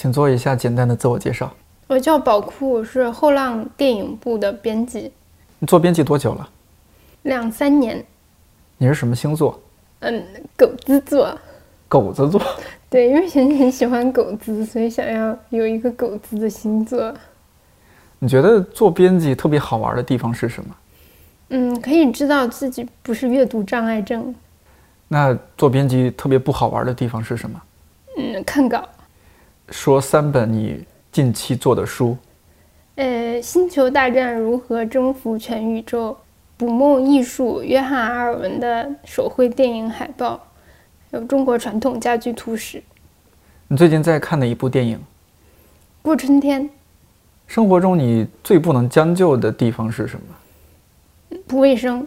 请做一下简单的自我介绍。我叫宝库，我是后浪电影部的编辑，你做编辑多久了？两三年。你是什么星座？嗯，狗子座。狗子座。对，因为很很喜欢狗子，所以想要有一个狗子的星座。你觉得做编辑特别好玩的地方是什么？嗯，可以知道自己不是阅读障碍症。那做编辑特别不好玩的地方是什么？嗯，看稿。说三本你。近期做的书，呃，《星球大战：如何征服全宇宙》、《捕梦艺术》、约翰·阿尔文的手绘电影海报，还有《中国传统家居图史》。你最近在看的一部电影？《过春天》。生活中你最不能将就的地方是什么？不卫生。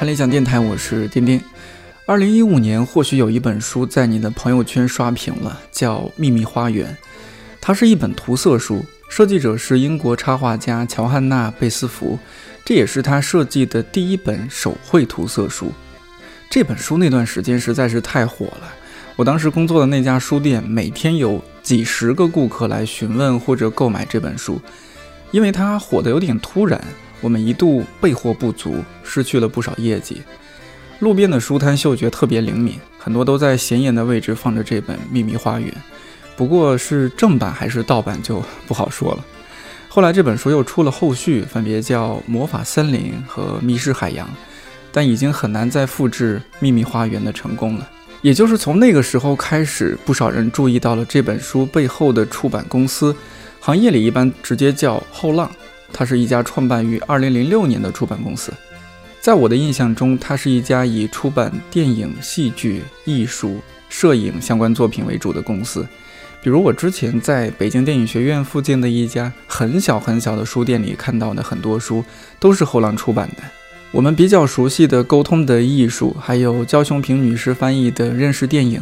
看理想电台，我是丁丁。二零一五年，或许有一本书在你的朋友圈刷屏了，叫《秘密花园》。它是一本涂色书，设计者是英国插画家乔汉娜·贝斯福，这也是他设计的第一本手绘涂色书。这本书那段时间实在是太火了，我当时工作的那家书店每天有几十个顾客来询问或者购买这本书，因为它火得有点突然。我们一度备货不足，失去了不少业绩。路边的书摊嗅觉特别灵敏，很多都在显眼的位置放着这本《秘密花园》，不过是正版还是盗版就不好说了。后来这本书又出了后续，分别叫《魔法森林》和《迷失海洋》，但已经很难再复制《秘密花园》的成功了。也就是从那个时候开始，不少人注意到了这本书背后的出版公司，行业里一般直接叫后浪。它是一家创办于2006年的出版公司，在我的印象中，它是一家以出版电影、戏剧、艺术、摄影相关作品为主的公司。比如我之前在北京电影学院附近的一家很小很小的书店里看到的很多书，都是后浪出版的。我们比较熟悉的《沟通的艺术》，还有焦雄平女士翻译的《认识电影》，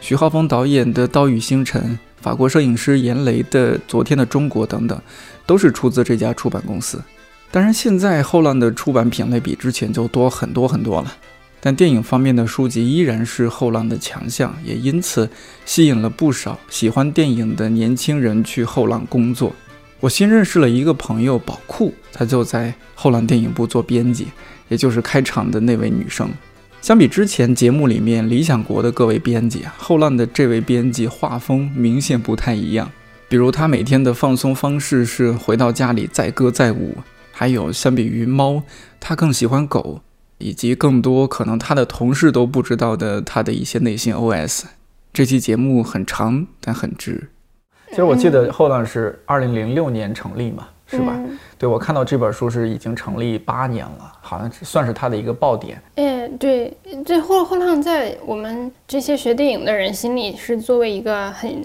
徐浩峰导演的《刀与星辰》，法国摄影师严雷的《昨天的中国》等等。都是出自这家出版公司。当然，现在后浪的出版品类比之前就多很多很多了。但电影方面的书籍依然是后浪的强项，也因此吸引了不少喜欢电影的年轻人去后浪工作。我新认识了一个朋友宝库，她就在后浪电影部做编辑，也就是开场的那位女生。相比之前节目里面理想国的各位编辑啊，后浪的这位编辑画风明显不太一样。比如他每天的放松方式是回到家里载歌载舞，还有相比于猫，他更喜欢狗，以及更多可能他的同事都不知道的他的一些内心 OS。这期节目很长，但很值。其实我记得后浪是二零零六年成立嘛，是吧？对，我看到这本书是已经成立八年了，好像算是他的一个爆点。哎，对，这后后浪在我们这些学电影的人心里是作为一个很。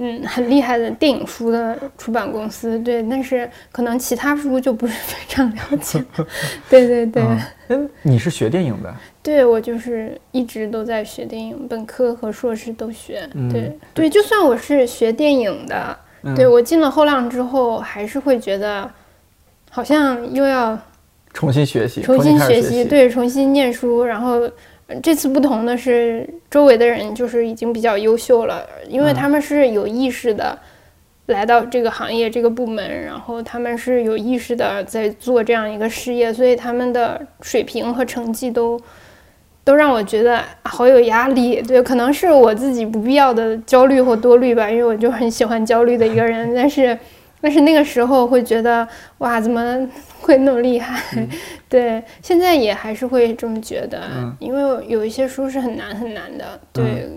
嗯，很厉害的电影书的出版公司，对，但是可能其他书就不是非常了解。对对对。嗯，你是学电影的？对，我就是一直都在学电影，本科和硕士都学。对对，就算我是学电影的，对我进了后浪之后，还是会觉得好像又要重新学习，重新学习，对，重新念书，然后。这次不同的是，周围的人就是已经比较优秀了，因为他们是有意识的来到这个行业、这个部门，然后他们是有意识的在做这样一个事业，所以他们的水平和成绩都都让我觉得好有压力。对，可能是我自己不必要的焦虑或多虑吧，因为我就很喜欢焦虑的一个人，但是。但是那个时候会觉得，哇，怎么会那么厉害？对，现在也还是会这么觉得，因为有一些书是很难很难的。对，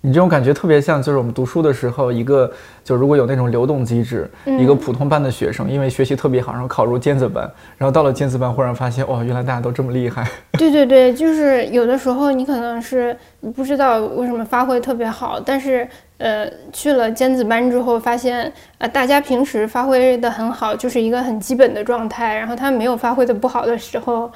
你这种感觉特别像，就是我们读书的时候，一个就如果有那种流动机制，一个普通班的学生，因为学习特别好，然后考入尖子班，然后到了尖子班，忽然发现，哇，原来大家都这么厉害。对对对，就是有的时候你可能是不知道为什么发挥特别好，但是。呃，去了尖子班之后，发现呃，大家平时发挥的很好，就是一个很基本的状态。然后他没有发挥的不好的时候，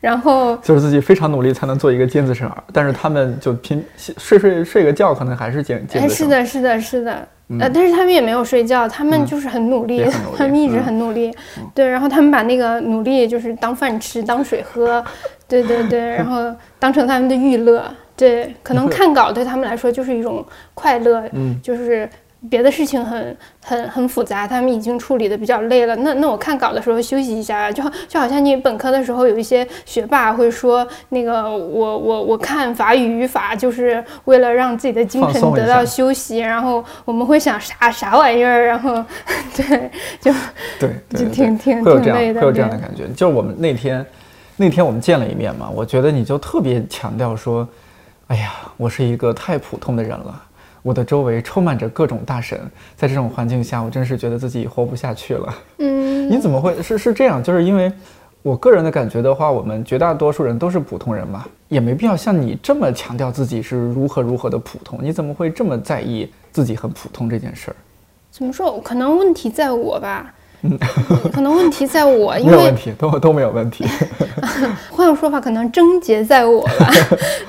然后就是自己非常努力才能做一个尖子生，但是他们就拼睡睡睡个觉，可能还是尖尖子生是的，是的，是的。呃，但是他们也没有睡觉，他们就是很努力，他们一直很努力。对，然后他们把那个努力就是当饭吃，当水喝，对对对，然后当成他们的娱乐。对，可能看稿对他们来说就是一种快乐，嗯，就是。别的事情很很很复杂，他们已经处理的比较累了。那那我看稿的时候休息一下，就就好像你本科的时候有一些学霸会说，那个我我我看法语语法就是为了让自己的精神得到休息。然后我们会想啥啥玩意儿，然后 对就对就挺挺会有这样会有这样的感觉。就是我们那天那天我们见了一面嘛，我觉得你就特别强调说，哎呀，我是一个太普通的人了。我的周围充满着各种大神，在这种环境下，我真是觉得自己活不下去了。嗯，你怎么会是是这样？就是因为我个人的感觉的话，我们绝大多数人都是普通人嘛，也没必要像你这么强调自己是如何如何的普通。你怎么会这么在意自己很普通这件事儿？怎么说？可能问题在我吧。嗯，可能问题在我，因为没有问题，都都没有问题。换个说法，可能症结在我吧。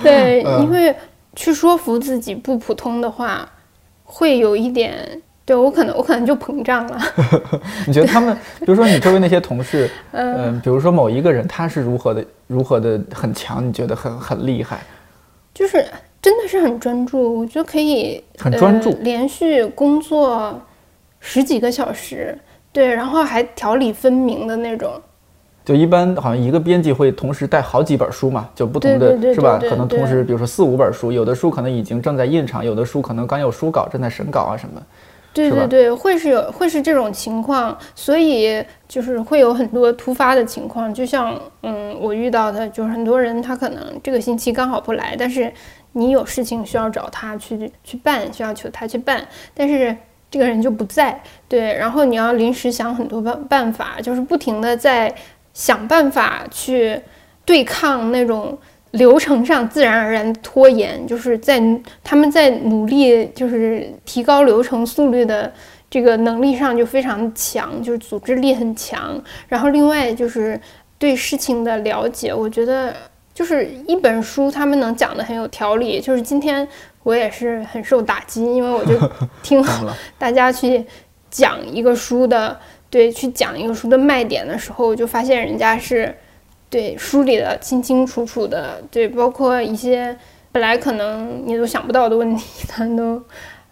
对，因为。去说服自己不普通的话，会有一点对我可能我可能就膨胀了。你觉得他们，比如说你周围那些同事，嗯，比如说某一个人他是如何的如何的很强，你觉得很很厉害？就是真的是很专注，我觉得可以很专注，连续工作十几个小时，对，然后还条理分明的那种。就一般好像一个编辑会同时带好几本书嘛，就不同的是吧？可能同时，比如说四五本书，有的书可能已经正在印厂，有的书可能刚有书稿正在审稿啊什么。对对对，会是有会是这种情况，所以就是会有很多突发的情况。就像嗯，我遇到的就是很多人他可能这个星期刚好不来，但是你有事情需要找他去去办，需要求他去办，但是这个人就不在，对，然后你要临时想很多办办法，就是不停的在。想办法去对抗那种流程上自然而然拖延，就是在他们在努力，就是提高流程速率的这个能力上就非常强，就是组织力很强。然后另外就是对事情的了解，我觉得就是一本书他们能讲的很有条理。就是今天我也是很受打击，因为我就 听 大家去讲一个书的。对，去讲一个书的卖点的时候，就发现人家是对梳理的清清楚楚的，对，包括一些本来可能你都想不到的问题，他都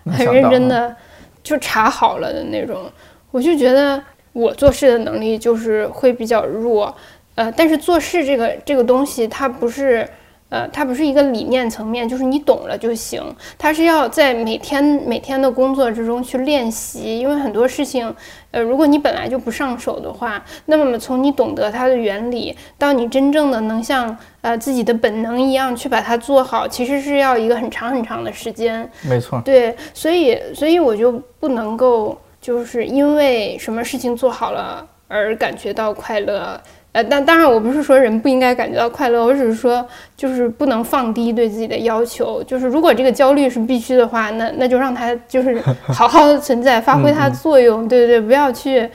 很认真的就查好了的那种。我就觉得我做事的能力就是会比较弱，呃，但是做事这个这个东西，它不是。呃，它不是一个理念层面，就是你懂了就行。它是要在每天每天的工作之中去练习，因为很多事情，呃，如果你本来就不上手的话，那么从你懂得它的原理到你真正的能像呃自己的本能一样去把它做好，其实是要一个很长很长的时间。没错。对，所以所以我就不能够就是因为什么事情做好了而感觉到快乐。呃，但当然，我不是说人不应该感觉到快乐，我只是说，就是不能放低对自己的要求。就是如果这个焦虑是必须的话，那那就让它就是 好好的存在，发挥它的作用。对对对，不要去，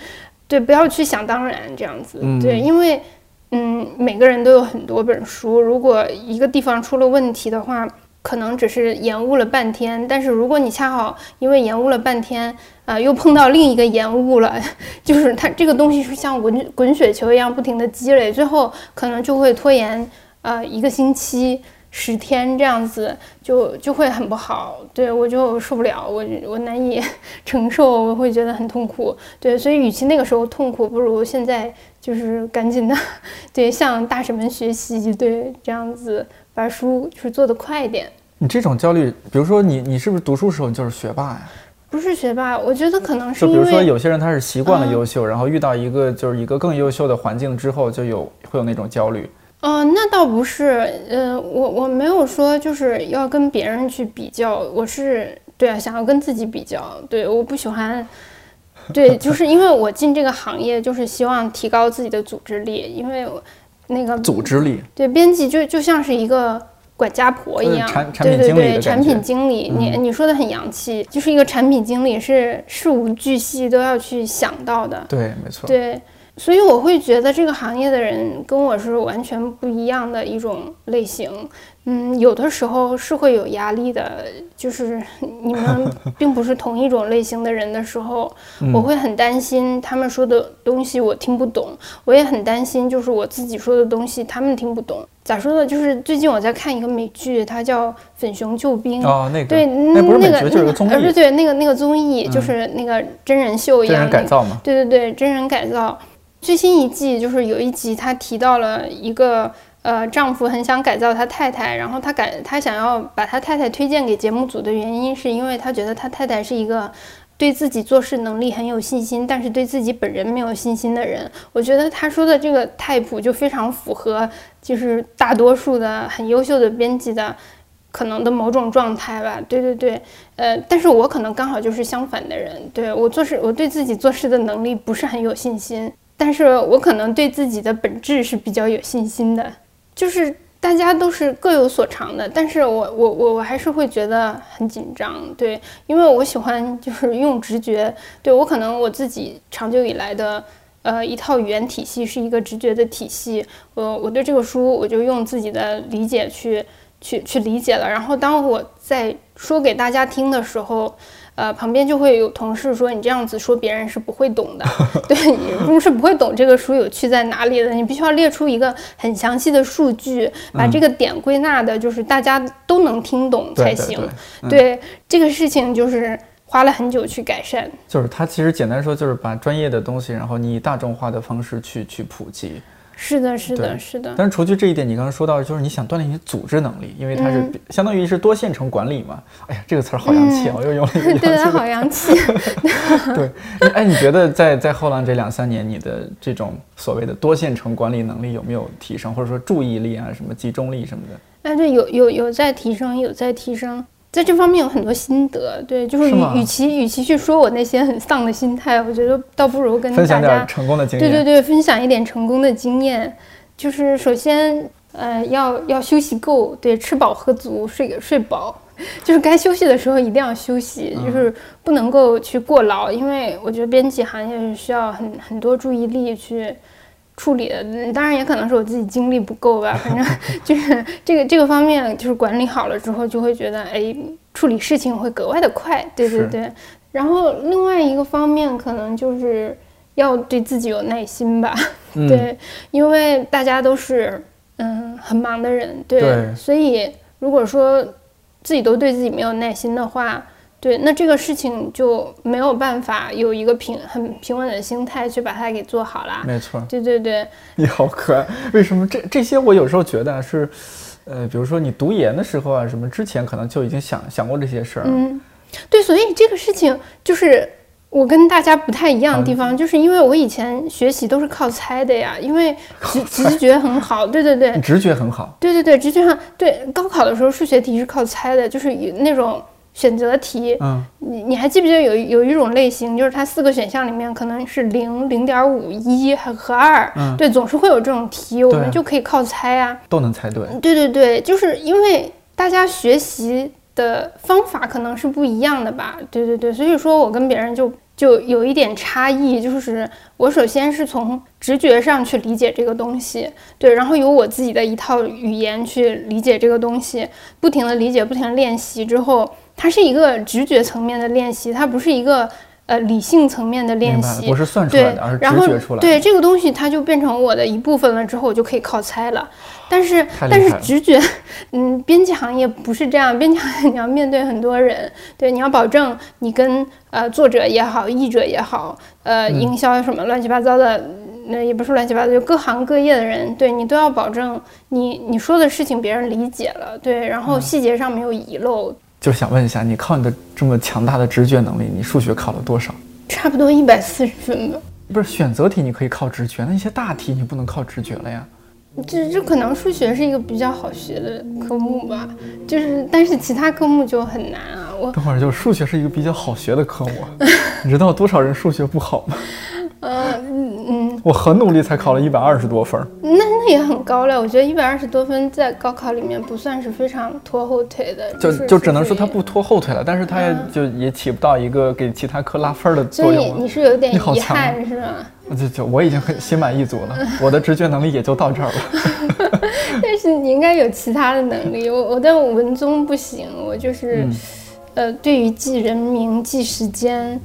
对，不要去想当然这样子。对，因为，嗯，每个人都有很多本书，如果一个地方出了问题的话。可能只是延误了半天，但是如果你恰好因为延误了半天，啊，又碰到另一个延误了，就是它这个东西是像滚滚雪球一样不停的积累，最后可能就会拖延，呃，一个星期、十天这样子，就就会很不好。对我就受不了，我我难以承受，我会觉得很痛苦。对，所以与其那个时候痛苦，不如现在就是赶紧的，对，向大神们学习，对，这样子。把书就是做的快一点。你这种焦虑，比如说你，你是不是读书时候就是学霸呀？不是学霸，我觉得可能是就比如说有些人他是习惯了优秀，然后遇到一个就是一个更优秀的环境之后，就有会有那种焦虑。哦，那倒不是，呃，我我没有说就是要跟别人去比较，我是对啊，想要跟自己比较。对，我不喜欢，对，就是因为我进这个行业就是希望提高自己的组织力，因为。那个组织力，对编辑就就像是一个管家婆一样，对对对，产品经理，你你说的很洋气，就是一个产品经理是事无巨细都要去想到的，对，没错，对，所以我会觉得这个行业的人跟我是完全不一样的一种类型，嗯，有的时候是会有压力的，就是你们并不是同一种类型的人的时候，我会很担心他们说的东西我听不懂，我也很担心就是我自己说的东西他们听不懂。咋说呢？就是最近我在看一个美剧，它叫《粉熊救兵》哦，那个对，那不是美剧，就是综艺，对对，那个那个综艺就是那个真人秀一样，真人改造嘛，对对对，真人改造。最新一季就是有一集，他提到了一个。呃，丈夫很想改造他太太，然后他改他想要把他太太推荐给节目组的原因，是因为他觉得他太太是一个对自己做事能力很有信心，但是对自己本人没有信心的人。我觉得他说的这个太普就非常符合，就是大多数的很优秀的编辑的可能的某种状态吧。对对对，呃，但是我可能刚好就是相反的人，对我做事，我对自己做事的能力不是很有信心，但是我可能对自己的本质是比较有信心的。就是大家都是各有所长的，但是我我我我还是会觉得很紧张，对，因为我喜欢就是用直觉，对我可能我自己长久以来的呃一套语言体系是一个直觉的体系，我我对这个书我就用自己的理解去去去理解了，然后当我在说给大家听的时候。呃，旁边就会有同事说你这样子说别人是不会懂的，对你是不会懂这个书有趣在哪里的。你必须要列出一个很详细的数据，把这个点归纳的，就是大家都能听懂才行。对这个事情就是花了很久去改善。就是它其实简单说就是把专业的东西，然后你以大众化的方式去去普及。是的，是的，是的。但是除去这一点，你刚刚说到，就是你想锻炼你组织能力，因为它是相当于是多线程管理嘛。哎呀，这个词儿好洋气啊！我又用了一个 洋气。对，好洋气。对，哎，你觉得在在后浪这两三年，你的这种所谓的多线程管理能力有没有提升，或者说注意力啊，什么集中力什么的？哎，对，有有有在提升，有在提升。在这方面有很多心得，对，就是与与其与其去说我那些很丧的心态，我觉得倒不如跟大家成功的经验。对对对，分享一点成功的经验。就是首先，呃，要要休息够，对，吃饱喝足，睡睡饱，就是该休息的时候一定要休息，就是不能够去过劳，因为我觉得编辑行业是需要很很多注意力去。处理的，当然也可能是我自己精力不够吧。反正就是这个这个方面，就是管理好了之后，就会觉得哎，处理事情会格外的快。对对对。然后另外一个方面，可能就是要对自己有耐心吧。对，因为大家都是嗯很忙的人，对，所以如果说自己都对自己没有耐心的话。对，那这个事情就没有办法有一个平很平稳的心态去把它给做好了。没错，对对对，你好可爱。为什么这这些我有时候觉得是，呃，比如说你读研的时候啊，什么之前可能就已经想想过这些事儿。嗯，对，所以这个事情就是我跟大家不太一样的地方，就是因为我以前学习都是靠猜的呀，因为直 直觉很好。对对对，直觉很好。对对对，直觉上对高考的时候数学题是靠猜的，就是那种。选择题，嗯，你你还记不记得有有一种类型，就是它四个选项里面可能是零、零点五、一和二，嗯，对，总是会有这种题，我们就可以靠猜啊，都能猜对。对对对，就是因为大家学习的方法可能是不一样的吧？对对对，所以说我跟别人就就有一点差异，就是我首先是从直觉上去理解这个东西，对，然后有我自己的一套语言去理解这个东西，不停的理解，不停的练习之后。它是一个直觉层面的练习，它不是一个呃理性层面的练习，不是算出来的，而是直觉出来。对这个东西，它就变成我的一部分了，之后我就可以靠猜了。但是但是直觉，嗯，编辑行业不是这样，编辑行业你要面对很多人，对，你要保证你跟呃作者也好，译者也好，呃，营销什么乱七八糟的，那也不是乱七八糟，就各行各业的人，对你都要保证你你说的事情别人理解了，对，然后细节上没有遗漏。就想问一下，你靠你的这么强大的直觉能力，你数学考了多少？差不多一百四十分吧。不是选择题你可以靠直觉，那些大题你不能靠直觉了呀。这这可能数学是一个比较好学的科目吧，就是但是其他科目就很难啊。我等会儿就数学是一个比较好学的科目，你知道多少人数学不好吗？嗯嗯，我很努力才考了一百二十多分那那也很高了。我觉得一百二十多分在高考里面不算是非常拖后腿的，就就只能说他不拖后腿了，但是他也就也起不到一个给其他科拉分的作用。所以你是有点遗憾是吗？就就我已经很心满意足了，我的直觉能力也就到这儿了。但是是你应该有其他的能力。我我的文综不行，我就是，嗯呃，对于记人名、记时间，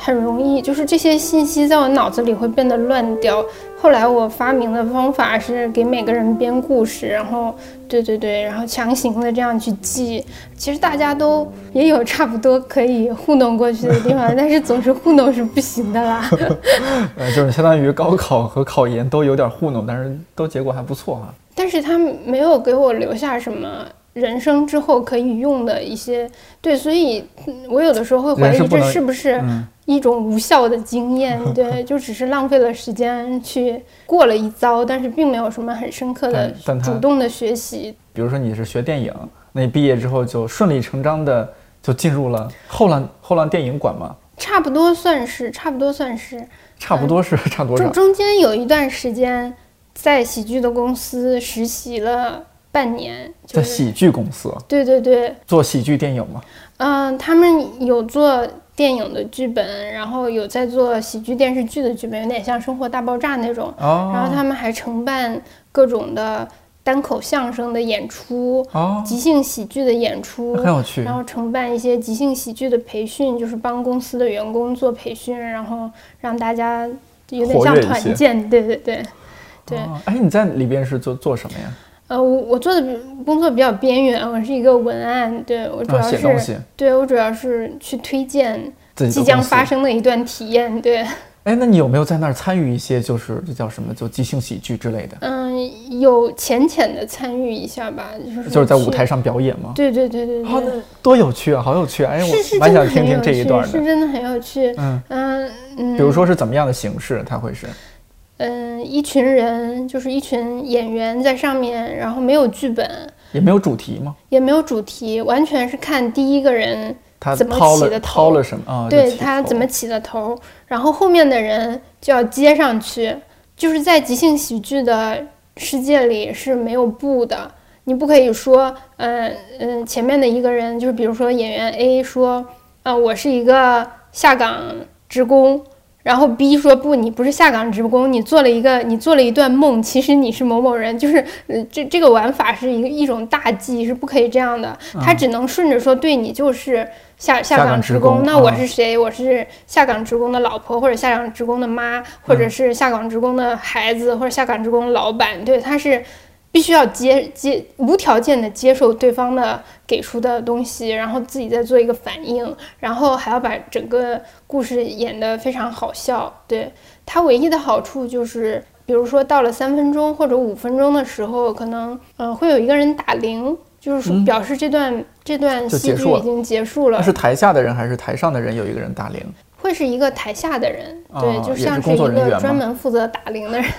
很容易，就是这些信息在我脑子里会变得乱掉。后来我发明的方法是给每个人编故事，然后对对对，然后强行的这样去记。其实大家都也有差不多可以糊弄过去的地方，但是总是糊弄是不行的啦。呃，就是相当于高考和考研都有点糊弄，但是都结果还不错哈、但是他没有给我留下什么人生之后可以用的一些对，所以嗯我有的时候会怀疑这是不是一种无效的经验，对，就只是浪费了时间去过了一遭，但是并没有什么很深刻的主动的学习。比如说你是学电影，那你毕业之后就顺理成章的就进入了后浪后浪电影馆吗，差不多算是，差不多算是。差不多是差多中少？中间有一段时间在喜剧的公司实习了半年，就是在喜剧公司对对对，做喜剧电影吗，嗯、他们有做电影的剧本，然后有在做喜剧电视剧的剧本，有点像《生活大爆炸》那种。哦，然后他们还承办各种的单口相声的演出、哦，即兴喜剧的演出，很有趣然后承办一些即兴喜剧的培训，就是帮公司的员工做培训，然后让大家有点像团建。对对对，对。哦哎，你在里边是做做什么呀？呃，我我做的比工作比较边缘，我是一个文案，对我主啊，要是、写东西，对我主要是去推荐即将发生的一段体验，对，哎，那你有没有在那儿参与一些，就是这叫什么，就即兴喜剧之类的？嗯，有浅浅的参与一下吧，就是就是在舞台上表演吗？对对对对好，多有趣啊，好有趣啊！哎，我蛮想听听这一段的。是真的很有趣。嗯，嗯嗯，比如说是怎么样的形式？它会是嗯，一群人就是一群演员在上面，然后没有剧本，也没有主题吗？也没有主题，完全是看第一个人他怎么起的头掏了什么对他怎么起的头，然后后面的人就要接上去。就是在即兴喜剧的世界里是没有不的，你不可以说，嗯、嗯、前面的一个人就是比如说演员 A 说，啊、我是一个下岗职工。然后 B 说不，你不是下岗职工，你做了一个，你做了一段梦，其实你是某某人，就是，呃，这这个玩法是一个一种大忌，是不可以这样的，他只能顺着说，对你就是下下岗岗职职工那我啊是谁？我是下岗职工的老婆，或者下岗职工的妈，或嗯者是下岗职工的孩子，或者下岗职工的老板。对，他是必须要接接无条件的接受对方的给出的东西，然后自己再做一个反应，然后还要把整个故事演得非常好笑。对他唯一的好处就是。比如说到了三分钟或者五分钟的时候，可能呃会有一个人打铃，就是说嗯表示这段、这段戏剧已经结束了那。是台下的人还是台上的人有一个人打铃？会是一个台下的人，哦对，就像是一个专门负责打铃的人，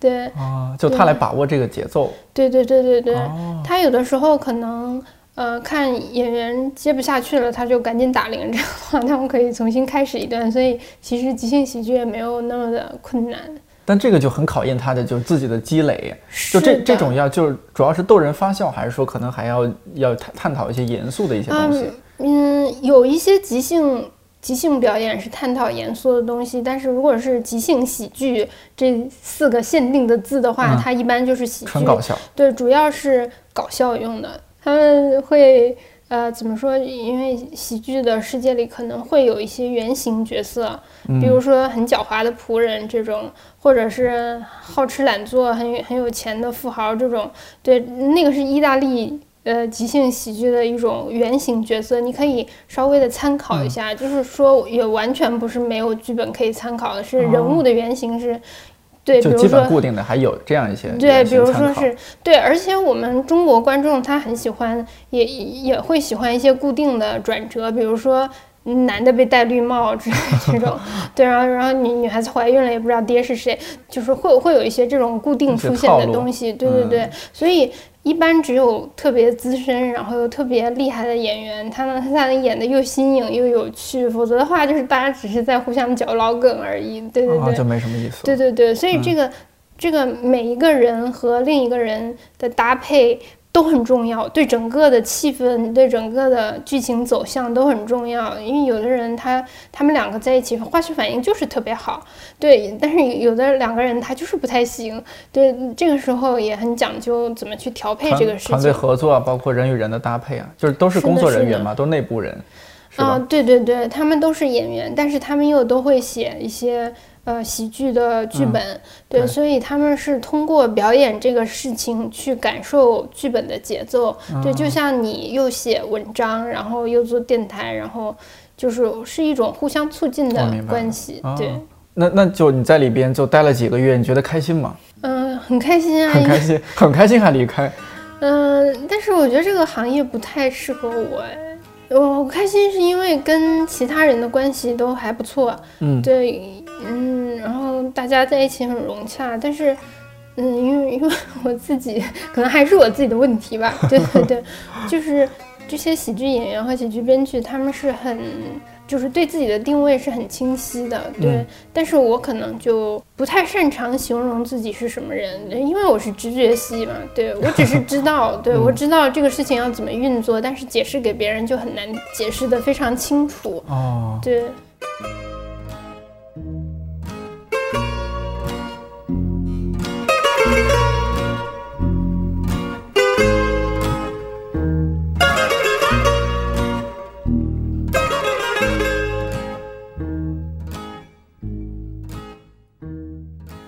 对，啊，就他来把握这个节奏。对对对对对，哦，他有的时候可能。呃，看演员接不下去了，他就赶紧打铃，这样的话他们可以重新开始一段。所以其实即兴喜剧也没有那么的困难。但这个就很考验他的就是自己的积累。就这这种要就是主要是逗人发笑，还是说可能还要要探探讨一些严肃的一些东西？嗯嗯，有一些即兴即兴表演是探讨严肃的东西，但是如果是即兴喜剧这四个限定的字的话，嗯它一般就是喜剧纯搞笑。对，主要是搞笑用的。他们会呃怎么说？因为喜剧的世界里可能会有一些原型角色，比如说很狡猾的仆人这种，或者是好吃懒做、很很有钱的富豪这种。对，那个是意大利。呃，即兴喜剧的一种原型角色，你可以稍微的参考一下，就是说也完全不是没有剧本可以参考的，是人物的原型是，对，比就基如说本固定的，还有这样一些对，比如说是对，而且我们中国观众他很喜欢，也也会喜欢一些固定的转折，比如说男的被戴绿帽之类的这种，对，然后然后女女孩子怀孕了也不知道爹是谁，就是会会有一些这种固定出现的东西，对对对，所以。一般只有特别资深，然后又特别厉害的演员，他能他才能演的又新颖又有趣，否则的话就是大家只是在互相嚼老梗而已。对对对，啊，就没什么意思。对对对，所以嗯这个、这个每一个人和另一个人的搭配，都很重要，对整个的气氛、对整个的剧情走向都很重要。因为有的人他他们两个在一起化学反应就是特别好，对，但是有的两个人他就是不太行，对，这个时候也很讲究怎么去调配这个事情。团队合作啊，包括人与人的搭配啊，就是都是工作人员嘛，都内部人，啊，对对对，他们都是演员，但是他们又都会写一些。呃，喜剧的剧本，对，所以他们是通过表演这个事情去感受剧本的节奏，对，就像你又写文章，然后又做电台，然后就是是一种互相促进的关系，对。那那就你在里边就待了几个月，你觉得开心吗？嗯，很开心啊，很开心，很开心还离开。嗯，但是我觉得这个行业不太适合我，哎。我开心是因为跟其他人的关系都还不错，嗯，对，嗯，然后大家在一起很融洽，但是，嗯，因为因为我自己可能还是我自己的问题吧，对对对，就是这些喜剧演员和喜剧编剧他们是很。就是对自己的定位是很清晰的，对，但是我可能就不太擅长形容自己是什么人，因为我是直觉系嘛，对我只是知道，对 我知道这个事情要怎么运作，但是解释给别人就很难解释的非常清楚，哦，对。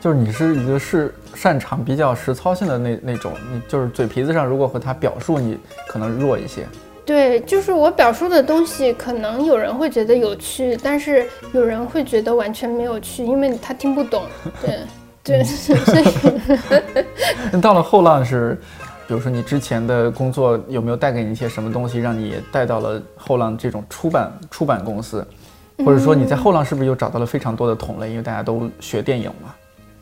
就是你是一个是擅长比较实操性的那那种，你就是嘴皮子上如果和他表述，你可能弱一些。对，就是我表述的东西，可能有人会觉得有趣，但是有人会觉得完全没有趣，因为他听不懂。对对，所以。那到了后浪是，比如说你之前的工作有没有带给你一些什么东西，让你带到了后浪这种出版出版公司，或者说你在后浪是不是又找到了非常多的同类，因为大家都学电影嘛？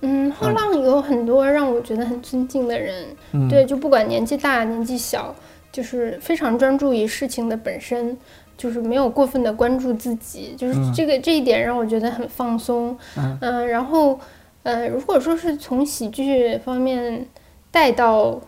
嗯，后浪有很多让我觉得很尊敬的人，对，就不管年纪大年纪小，就是非常专注于事情的本身，就是没有过分的关注自己，就是这个这一点让我觉得很放松。嗯，然后，呃，如果说是从喜剧方面带到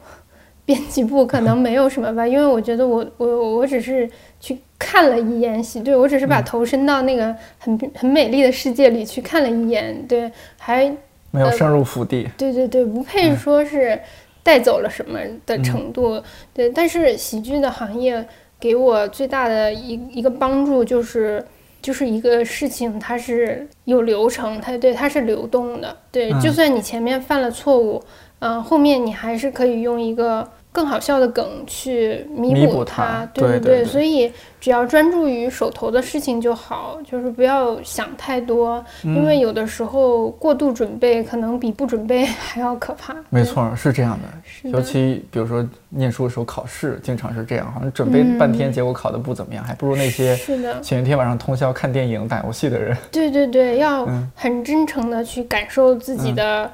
编辑部，可能没有什么吧，因为我觉得我我我只是去看了一眼喜剧，我只是把头伸到那个很很美丽的世界里去看了一眼，对，还。没有深入腹地，对对对，不配说是带走了什么的程度。对，但是喜剧的行业给我最大的一一个帮助就是，就是一个事情它是有流程，它对它是流动的。对，就算你前面犯了错误，嗯，后面你还是可以用一个。更好笑的梗去弥补它，对对对，所以只要专注于手头的事情就好，就是不要想太多，因为有的时候过度准备可能比不准备 还要可怕。没错，是这样的，尤其比如说念书的时候考试，经常是这样，好像准备半天，结果考的不怎么样，还不如那些前一天晚上通宵看电影、打游戏的人。对对对，要很真诚的去感受自己的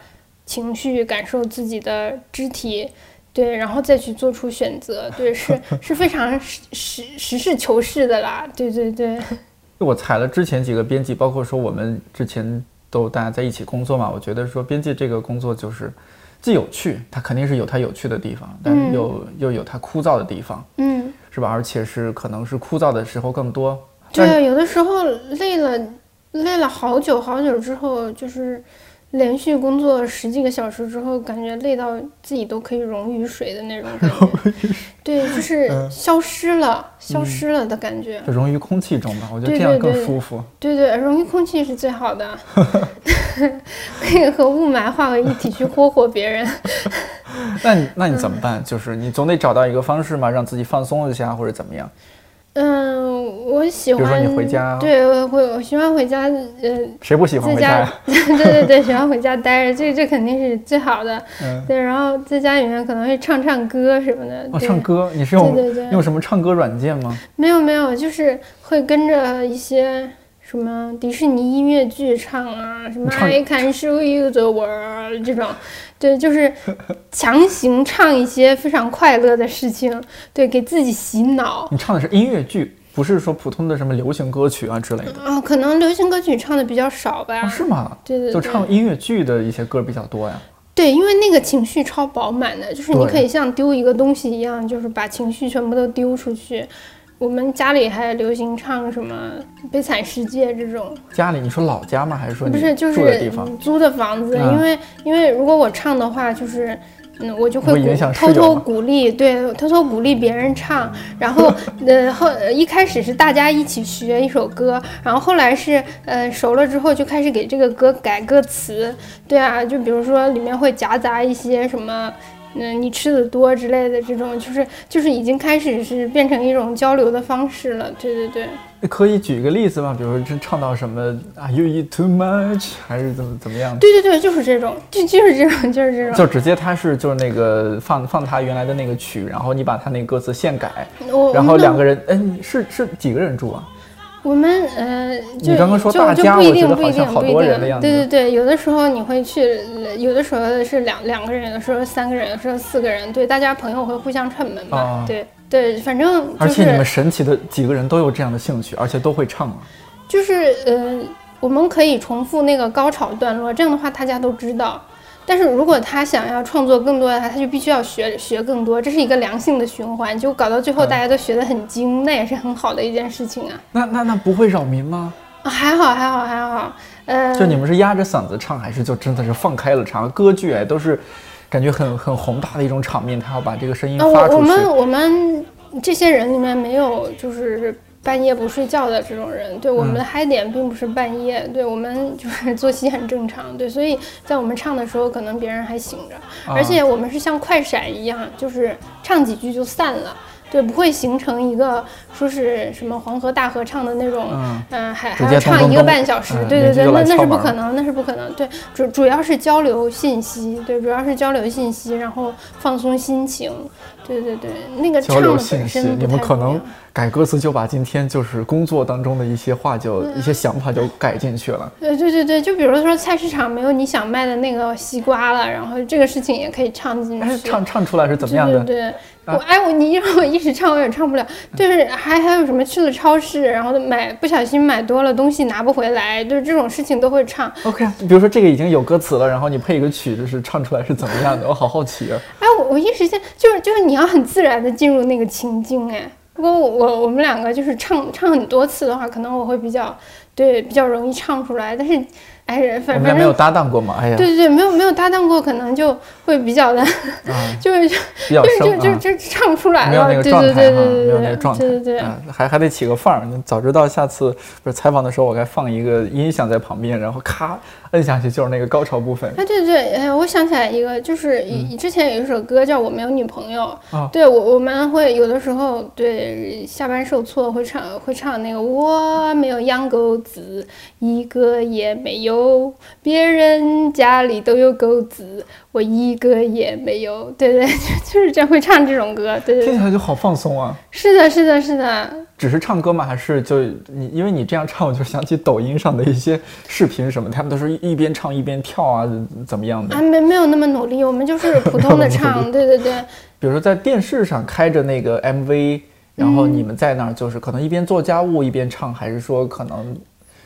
情绪，感受自己的肢体。对，然后再去做出选择，对，是 是非常实实实事求是的啦，对对对。我踩了之前几个编辑，包括说我们之前都大家在一起工作嘛，我觉得说编辑这个工作就是既有趣，它肯定是有它有趣的地方，但是又又有它枯燥的地方，嗯，是吧？而且是可能是枯燥的时候更多。对，有的时候累了累了好久好久之后，就是。连续工作十几个小时之后，感觉累到自己都可以溶于水的那种感觉。对，就是消失了，消失了的感觉。就溶于空气中吧，我觉得这样更舒服。对对，溶于空气是最好的，可以和雾霾化为一体去霍霍别人。那你那你怎么办？就是你总得找到一个方式嘛，让自己放松一下或者怎么样。嗯，我喜欢。比如说你回家，对，我会我喜欢回家，呃，谁不喜欢回家？对对对，喜欢回家待着，这这肯定是最好的。嗯，对，然后在家里面可能会唱唱歌什么的。哦，唱歌，你是用用什么唱歌软件吗？没有没有，就是会跟着一些。什么迪士尼音乐剧唱啊，什么 I can show you the world 这种，对，就是强行唱一些非常快乐的事情，对，给自己洗脑。你唱的是音乐剧，不是说普通的什么流行歌曲啊之类的啊？可能流行歌曲唱的比较少吧？是吗？对对，就唱音乐剧的一些歌比较多呀。对，因为那个情绪超饱满的，就是你可以像丢一个东西一样，就是把情绪全部都丢出去。我们家里还流行唱什么《悲惨世界》这种，家里你说老家吗？还是说你不是就是住的地方？租的房子，嗯因为因为如果我唱的话，就是。嗯，我就会偷偷鼓励，对，偷偷鼓励别人唱，然后呃后一开始是大家一起学一首歌，然后后来是呃熟了之后就开始给这个歌改歌词，对啊，就比如说里面会夹杂一些什么。嗯，你吃的多之类的这种，就是就是已经开始是变成一种交流的方式了。对对对，可以举个例子吗？比如说这唱到什么啊，you eat too much，还是怎么怎么样？对对对，就是这种，就就是这种，就是这种。就直接他是就是那个放放他原来的那个曲，然后你把他那个歌词现改，然后两个人，人，哎，你是是几个人住啊？我们呃，就刚刚说就大家就不一定，不一定，不一定。对对对，有的时候你会去，呃有的时候是两两个人，有的时候三个人，有的时候四个人。对，大家朋友会互相串门嘛。啊对对，反正就而且你们神奇的几个人都有这样的兴趣，而且都会唱啊。就是呃，我们可以重复那个高潮段落，这样的话大家都知道。但是如果他想要创作更多的话，他就必须要学学更多，这是一个良性的循环，就搞到最后嗯大家都学得很精，那也是很好的一件事情啊。那那那不会扰民吗？啊还好还好还好，呃，就你们是压着嗓子唱，还是就真的是放开了唱？歌剧哎，都是感觉很很宏大的一种场面，他要把这个声音啊，发出去。我我们我们这些人里面没有就是半夜不睡觉的这种人，对我们的嗨点并不是半夜，对我们就是作息很正常，对，所以在我们唱的时候，可能别人还醒着，啊而且我们是像快闪一样，就是唱几句就散了。对，不会形成一个说是什么黄河大合唱的那种，嗯嗯、还还要唱一个半小时，嗯对对对，那那是不可能，那是不可能。对，主主要是交流信息，对，主要是交流信息，然后放松心情，对对对，那个唱的，本身不你们可能改歌词就把今天就是工作当中的一些话就、嗯一些想法就改进去了。呃，对对对，就比如说菜市场没有你想卖的那个西瓜了，然后这个事情也可以唱进哎，去。唱唱出来是怎么样的？对对对，我哎我你让 我一时唱我也唱不了。就是还还有什么去了超市，然后买不小心买多了东西拿不回来，就是这种事情都会唱。OK，比如说这个已经有歌词了，然后你配一个曲，就是唱出来是怎么样的？我好好奇啊！哎，我我一时间就是就是你要很自然的进入那个情境哎。如果我我我们两个就是唱唱很多次的话，可能我会比较对比较容易唱出来。但是哎，我反反正们没有搭档过嘛？哎呀，对对对，没有没有搭档过，可能就会比较的，啊，就是就就。就就唱不出来了。对对对对没有对对那个状态，对对还还得起个范儿。早知道下次不是采访的时候，我该放一个音响在旁边，然后咔摁下去就是那个高潮部分。哎，对对，哎，我想起来一个，就是以之前有一首歌叫《我没有女朋友》，对我我们会有的时候对下班受挫会唱会唱那个我没有养狗子，一个也没有，别人家里都有狗子，我一个也没有，对对，就就是这样会唱这种歌，对对对，听起来就好放松啊！是的，是的，是的，只是唱歌吗？还是就你？因为你这样唱，我就想起抖音上的一些视频什么，他们都是一边唱一边跳啊，怎么样的啊，？没没有那么努力，我们就是普通的唱，对对对。比如说在电视上开着那个 MV，然后你们在那儿就是可能一边做家务一边唱，还是说可能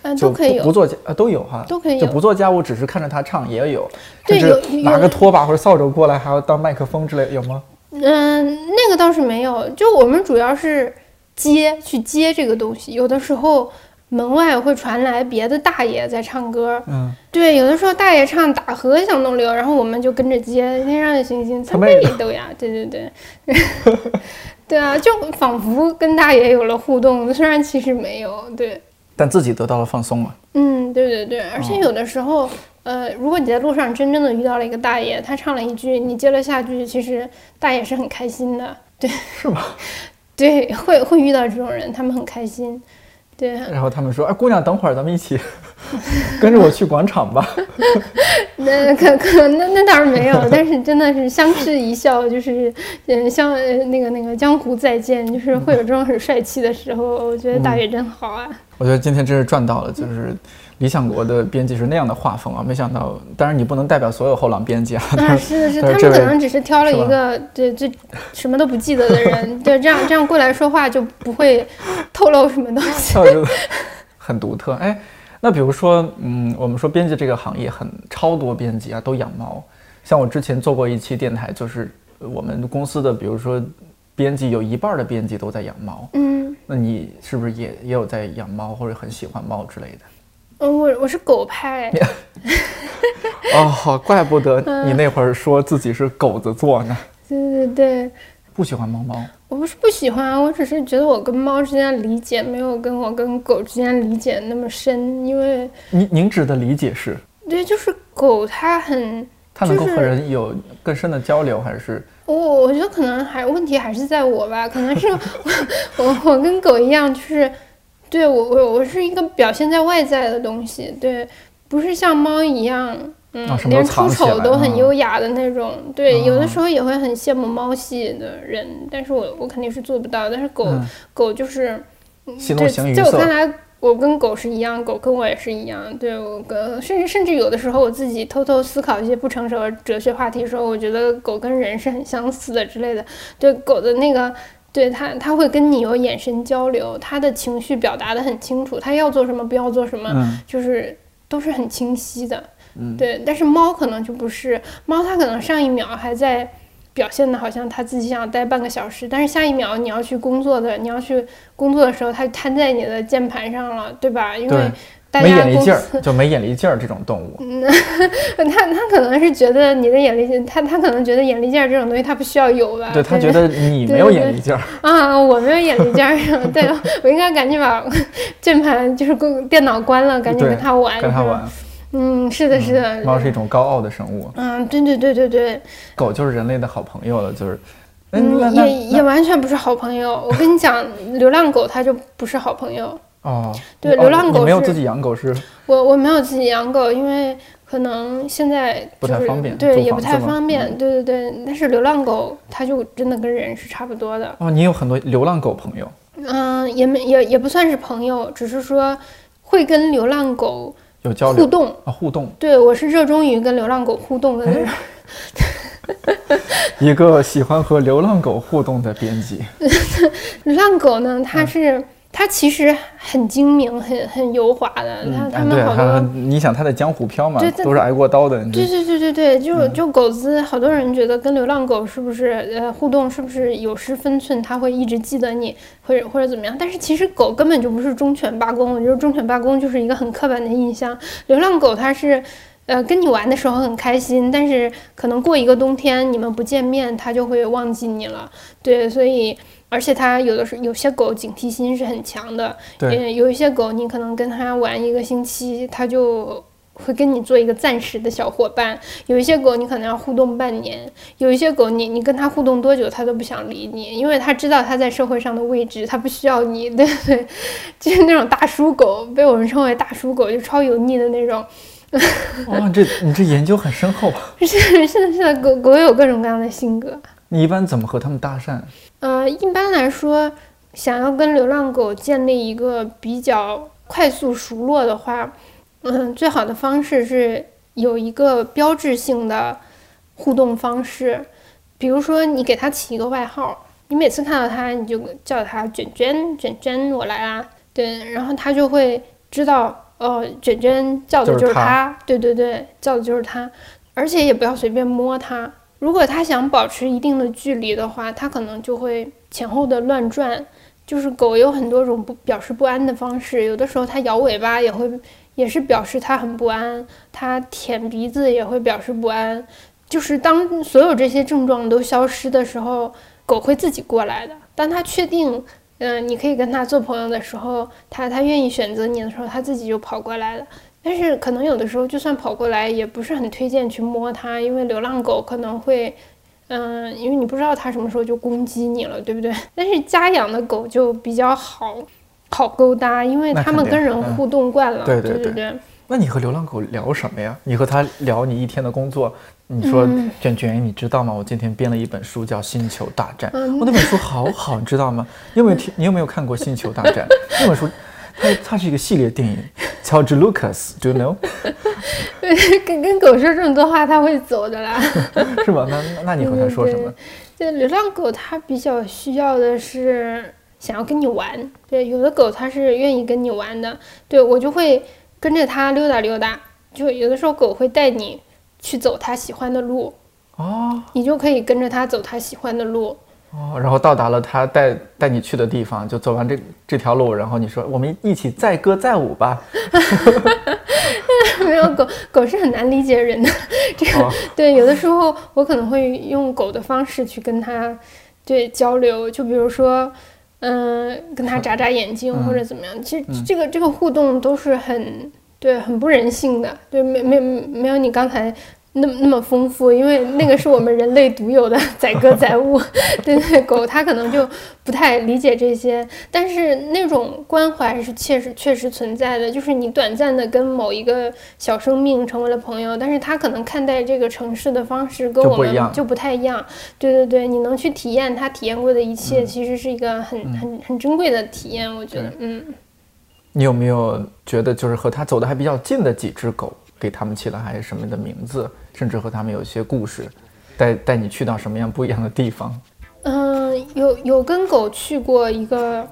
嗯，就都可以有，不不做家呃都有哈，都可以就不做家务，只是看着他唱也有，对甚至有有拿个拖把或者扫帚过来，还要当麦克风之类，有吗？嗯，那个倒是没有，就我们主要是接去接这个东西，有的时候门外会传来别的大爷在唱歌，嗯，对，有的时候大爷唱打河向东流，然后我们就跟着接天上的星星在他们杯里斗呀，对对对，对啊，就仿佛跟大爷有了互动，虽然其实没有，对。但自己得到了放松嘛。嗯，对对对，而且哦有的时候，呃，如果你在路上真正的遇到了一个大爷，他唱了一句，你接了下句，其实大爷是很开心的，对，是吗？对，会会遇到这种人，他们很开心，对，然后他们说：“哎，姑娘，等会儿咱们一起 跟着我去广场吧。那可可那那倒是没有，但是真的是相视一笑，就是嗯，像呃那个那个江湖再见，就是会有这种很帅气的时候，我觉得大爷真好啊。”我觉得今天真是赚到了，就是理想国的编辑是那样的画风啊！没想到，当然你不能代表所有后浪编辑啊，啊，但是的是，但是 他们可能只是挑了一个对最什么都不记得的人，对，这样这样过来说话就不会透露什么东西。很独特。哎，那比如说，嗯，我们说编辑这个行业很超多编辑啊，都养猫，像我之前做过一期电台，就是我们公司的，比如说编辑有一半的编辑都在养猫。嗯，那你是不是也也有在养猫或者很喜欢猫之类的？嗯，我我是狗派。哦，怪不得你那会儿说自己是狗子座呢。对对对，不喜欢猫猫。我不是不喜欢，我只是觉得我跟猫之间的理解没有跟我跟狗之间理解那么深，因为您您指的理解是？对，就是狗它很，它能够和人有更深的交流，还是？我我觉得可能还问题还是在我吧，可能是我我跟狗一样，就是对我我我是一个表现在外在的东西，对，不是像猫一样。嗯，连出丑都很优雅的那种，对，有的时候也会很羡慕猫系的人，但是我我肯定是做不到。但是狗狗就是，对，在我看来，我跟狗是一样，狗跟我也是一样。对我跟甚至甚至有的时候，我自己偷偷思考一些不成熟的哲学话题，的时候我觉得狗跟人是很相似的之类的。对狗的那个，对它它会跟你有眼神交流，它的情绪表达的很清楚，它要做什么不要做什么，就是都是很清晰的。嗯，对，但是猫可能就不是猫，它可能上一秒还在表现的好像他自己想待半个小时，但是下一秒你要去工作的，你要去工作的时候，它瘫在你的键盘上了，对吧？因为没眼力劲儿，就没眼力劲儿这种动物。嗯，他他可能是觉得你的眼力劲，他他可能觉得眼力劲儿这种东西他不需要有吧？对，他觉得你 没有眼力劲儿 啊，我没有眼力劲儿，对，我应该赶紧把键盘就是电电脑关了，赶紧跟他玩，跟他玩。嗯，是的，是的。猫是一种高傲的生物。嗯，对对对对对。狗就是人类的好朋友了，就是。嗯，也也完全不是好朋友。我跟你讲，流浪狗它就不是好朋友。哦。对，流浪狗没有自己养狗是？我我没有自己养狗，因为可能现在不太方便。对，也不太方便。对对对，但是流浪狗它就真的跟人是差不多的。哦，你有很多流浪狗朋友。嗯，也没也也不算是朋友，只是说会跟流浪狗。有交流互动啊，互动。对，我是热衷于跟流浪狗互动的。一个喜欢和流浪狗互动的编辑。流浪狗呢，它是。它其实很精明，很很油滑的。它它们好多，你想它在江湖飘嘛，都是挨过刀的。对对对对对，就就狗子，好多人觉得跟流浪狗是不是呃互动是不是有失分寸？它会一直记得你，或者或者怎么样？但是其实狗根本就不是忠犬八公，我觉得忠犬八公就是一个很刻板的印象。流浪狗它是，呃，跟你玩的时候很开心，但是可能过一个冬天你们不见面，它就会忘记你了。对，所以。而且它有的时候有些狗警惕心是很强的，对，有一些狗你可能跟它玩一个星期，它就会跟你做一个暂时的小伙伴；有一些狗你可能要互动半年，有一些狗你你跟它互动多久它都不想理你，因为它知道它在社会上的位置，它不需要你，对对，就是那种大叔狗，被我们称为大叔狗，就超油腻的那种。哇，这你这研究很深厚。是是的是的，狗狗有各种各样的性格。你一般怎么和它们搭讪？呃，一般来说，想要跟流浪狗建立一个比较快速熟络的话，嗯，最好的方式是有一个标志性的互动方式，比如说你给它起一个外号，你每次看到它你就叫它卷卷卷卷，我来啦，对，然后它就会知道，哦，卷卷叫的就是它，对对对，叫的就是它，而且也不要随便摸它。如果它想保持一定的距离的话，它可能就会前后的乱转。就是狗有很多种不表示不安的方式，有的时候它摇尾巴也会，也是表示它很不安。它舔鼻子也会表示不安。就是当所有这些症状都消失的时候，狗会自己过来的。当它确定，嗯，你可以跟他做朋友的时候，他他愿意选择你的时候，他自己就跑过来了。但是可能有的时候，就算跑过来，也不是很推荐去摸它，因为流浪狗可能会，嗯，因为你不知道它什么时候就攻击你了，对不对？但是家养的狗就比较好，好勾搭，因为它们跟人互动惯了。对对对。那你和流浪狗聊什么呀？你和它聊你一天的工作，你说卷卷，你知道吗？我今天编了一本书叫《星球大战》，我那本书好好，你知道吗？你有没有听？你有没有看过《星球大战》那本书？它它是一个系列电影，乔治·卢卡斯，Do you know？跟跟狗说这么多话，它会走的啦。是吧？那那你和它说什么？就流浪狗，它比较需要的是想要跟你玩。对，有的狗它是愿意跟你玩的。对我就会跟着它溜达溜达。就有的时候狗会带你去走他喜欢的路，哦你就可以跟着他走他喜欢的路。哦，然后到达了他带带你去的地方，就走完这这条路，然后你说我们一起载歌载舞吧。没有狗，狗是很难理解人的。这个、哦 对，有的时候我可能会用狗的方式去跟它对交流，就比如说，嗯、跟它眨眨眼睛嗯或者怎么样。其实这个这个互动都是很对，很不人性的。对，没没没有你刚才。那么那么丰富，因为那个是我们人类独有的载歌载舞，对对，狗它可能就不太理解这些，但是那种关怀是确实确实存在的，就是你短暂的跟某一个小生命成为了朋友，但是它可能看待这个城市的方式跟我们就不太一样。对对对，你能去体验它体验过的一切，其实是一个很、很很珍贵的体验，我觉得，嗯。你有没有觉得就是和它走的还比较近的几只狗，给它们起了还是什么的名字，甚至和它们有一些故事，带带你去到什么样不一样的地方？嗯，有有跟狗去过一个，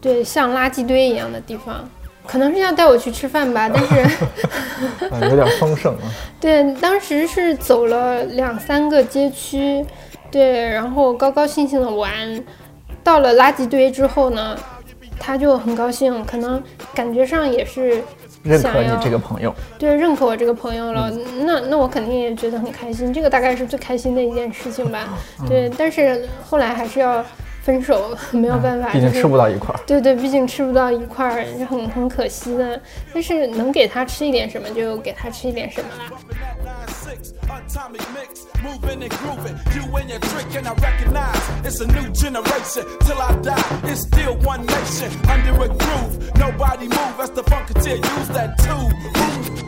对，像垃圾堆一样的地方，可能是要带我去吃饭吧，但是，啊，有点丰盛啊。对，当时是走了两三个街区，对，然后高高兴兴的玩，到了垃圾堆之后呢，他就很高兴，可能感觉上也是认可你这个朋友，对，认可我这个朋友了，那那我肯定也觉得很开心，这个大概是最开心的一件事情吧。对，但是后来还是要分手，没有办法，就是毕竟吃不到一块儿。对对，毕竟吃不到一块儿，是很很可惜的。但是能给他吃一点什么，就给他吃一点什么啦。Six, atomic mix, moving and grooving. You and your trick, and I recognize it's a new generation. Till I die, it's still one nation under a groove. Nobody move as the funketeer use that tube. Move.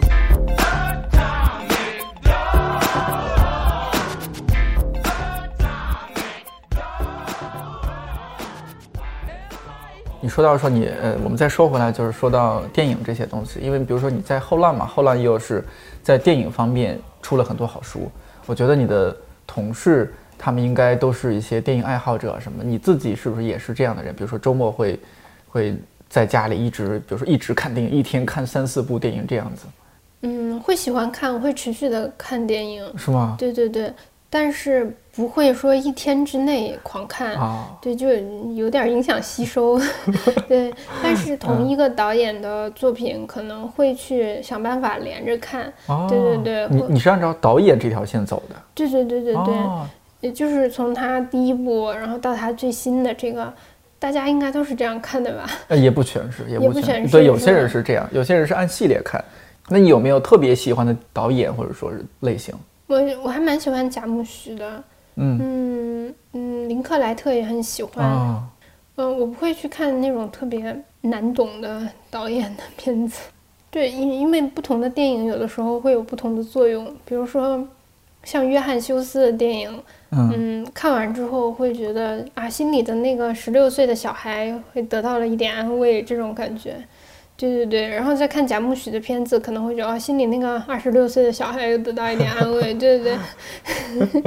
你说到说你呃，我们再说回来，就是说到电影这些东西，因为比如说你在后浪嘛，后浪又是在电影方面出了很多好书。我觉得你的同事他们应该都是一些电影爱好者什么，你自己是不是也是这样的人？比如说周末会会在家里一直，比如说一直看电影，一天看三四部电影这样子，嗯，会喜欢看，会持续的看电影。是吗？对对对，但是不会说一天之内狂看。啊，对，就有点影响吸收。对，但是同一个导演的作品可能会去想办法连着看。哦，对对对你你是按照导演这条线走的，对对对对对，哦也就是从他第一部，然后到他最新的这个，大家应该都是这样看的吧？呃，也不全是，也也不全是对，有些人是这样，有些人是按系列看。那你有没有特别喜欢的导演或者说是类型？我我还蛮喜欢贾木许的，嗯嗯嗯，林克莱特也很喜欢。啊，嗯，我不会去看那种特别难懂的导演的片子。对，因因为不同的电影有的时候会有不同的作用，比如说像约翰休斯的电影，嗯嗯，看完之后会觉得啊，心里的那个十六岁的小孩会得到了一点安慰，这种感觉。对对对，然后再看贾木许的片子，可能会觉得啊，心里那个二十六岁的小孩又得到一点安慰。对对对，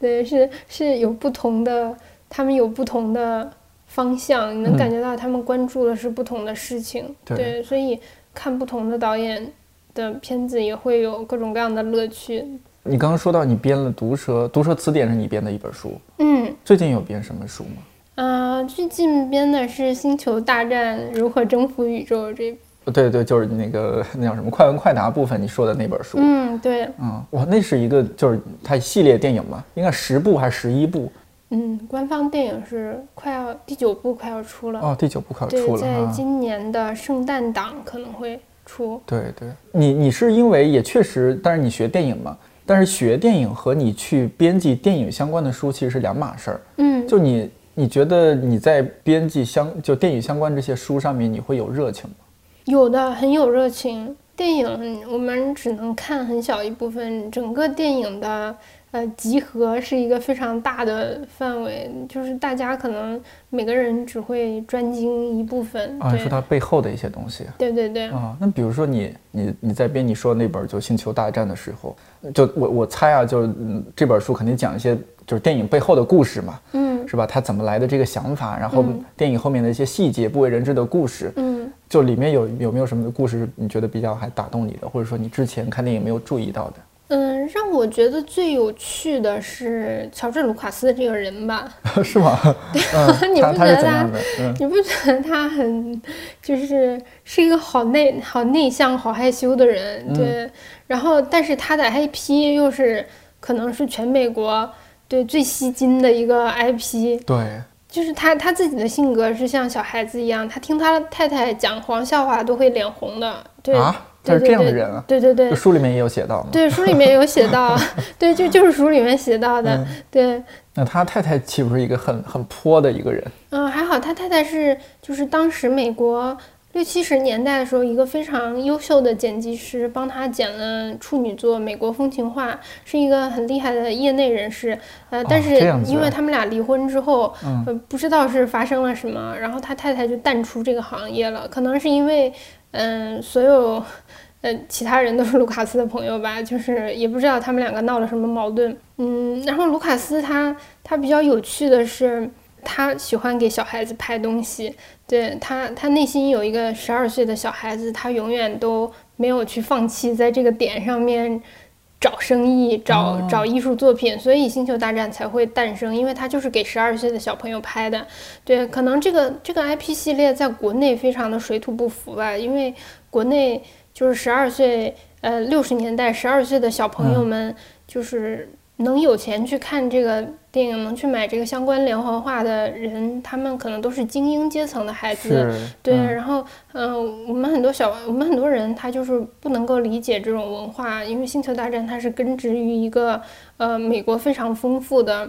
对，是是有不同的，他们有不同的方向，你能感觉到他们关注的是不同的事情。对所以看不同的导演的片子也会有各种各样的乐趣。你刚刚说到你编了《毒蛇》，《毒蛇词典》是你编的一本书，嗯。最近有编什么书吗？啊、最近编的是《星球大战：如何征服宇宙》这，呃对对，就是那个那叫什么快问快答部分你说的那本书。嗯，对，嗯，哇，那是一个就是它系列电影嘛，应该十部还是十一部？嗯，官方电影是快要第九部快要出了，哦，第九部快要出，了在啊。今年的圣诞档可能会出。对对，你你是因为也确实，但是你学电影嘛，但是学电影和你去编辑电影相关的书其实是两码事儿。嗯，就你你觉得你在编辑相就电影相关这些书上面，你会有热情吗？有的很有热情。电影我们只能看很小一部分，整个电影的呃集合是一个非常大的范围，就是大家可能每个人只会专精一部分。啊，你说它背后的一些东西对对对，啊，那比如说你你你在编你说那本就《星球大战》的时候，就我我猜啊，就是嗯这本书肯定讲一些就是电影背后的故事嘛，嗯是吧？他怎么来的这个想法，然后嗯电影后面的一些细节不为人知的故事，嗯。就里面有有没有什么故事你觉得比较还打动你的，或者说你之前看电影没有注意到的？嗯，让我觉得最有趣的是乔治·卢卡斯这个人吧。是吗？嗯，你不觉得他你不觉得他很，就是是一个好内、好内向、好害羞的人？嗯对。然后，但是他的 IP 又是可能是全美国对最吸金的一个 IP。对，就是他他自己的性格是像小孩子一样，他听他太太讲黄笑话都会脸红的。对，啊，他是这样的人啊。对对对，书里面也有写到吗？对，书里面有写到，对，就就是书里面写到的，嗯对，那他太太岂不是一个很很泼的一个人？嗯，还好他太太是就是当时美国六七十年代的时候，一个非常优秀的剪辑师，帮他剪了处女作《美国风情画》，是一个很厉害的业内人士。呃，但哦是因为他们俩离婚之后，嗯呃，不知道是发生了什么，然后他太太就淡出这个行业了，可能是因为，嗯、所有。呃，其他人都是卢卡斯的朋友吧，就是也不知道他们两个闹了什么矛盾。嗯，然后卢卡斯他他比较有趣的是，他喜欢给小孩子拍东西，对他他内心有一个十二岁的小孩子，他永远都没有去放弃在这个点上面找生意、找、哦。找艺术作品，所以《星球大战》才会诞生，因为他就是给十二岁的小朋友拍的。对，可能这个这个 IP 系列在国内非常的水土不服吧，因为国内就是十二岁，呃，六十年代十二岁的小朋友们，就是能有钱去看这个电影，能去买这个相关连环画的人，他们可能都是精英阶层的孩子。对，嗯然后，嗯、我们很多小，我们很多人他就是不能够理解这种文化，因为《星球大战》它是根植于一个呃美国非常丰富的，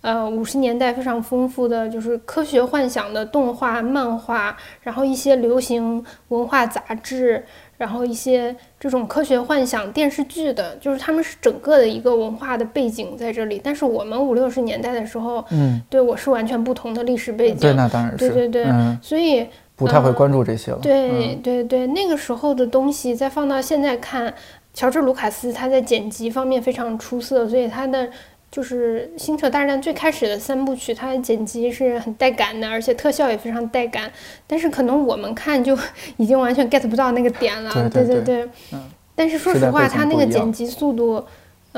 呃五十年代非常丰富的就是科学幻想的动画、漫画，然后一些流行文化杂志，然后一些这种科学幻想电视剧的，就是他们是整个的一个文化的背景在这里。但是我们五六十年代的时候，嗯，对我是完全不同的历史背景，对，那当然是，对对对嗯，所以。不太会嗯关注这些了。对嗯对对，那个时候的东西再放到现在看，乔治·卢卡斯他在剪辑方面非常出色，所以他的就是《星球大战》最开始的三部曲，它的剪辑是很带感的，而且特效也非常带感。但是可能我们看就 已经完全 get 不到那个点了。对对对对对嗯但是说实话，它那个剪辑速度。